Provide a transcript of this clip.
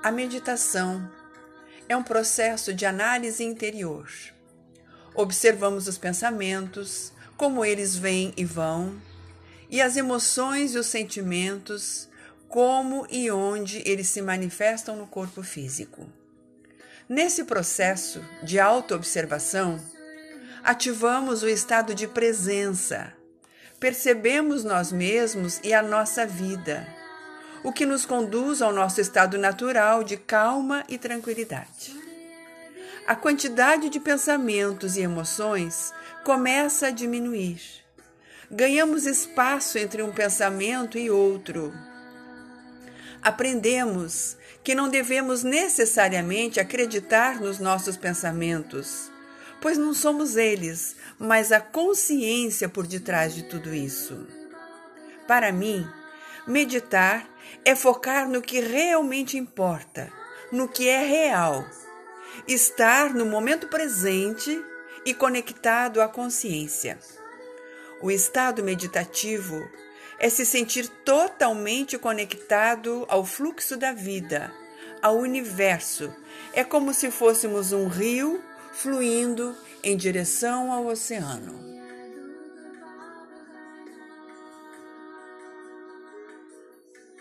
A meditação é um processo de análise interior. Observamos os pensamentos, como eles vêm e vão, e as emoções e os sentimentos, como e onde eles se manifestam no corpo físico. Nesse processo de autoobservação, ativamos o estado de presença, percebemos nós mesmos e a nossa vida o que nos conduz ao nosso estado natural de calma e tranquilidade. A quantidade de pensamentos e emoções começa a diminuir. Ganhamos espaço entre um pensamento e outro. Aprendemos que não devemos necessariamente acreditar nos nossos pensamentos, pois não somos eles, mas a consciência por detrás de tudo isso. Para mim, meditar é focar no que realmente importa, no que é real. Estar no momento presente e conectado à consciência. O estado meditativo é se sentir totalmente conectado ao fluxo da vida, ao universo. É como se fôssemos um rio fluindo em direção ao oceano.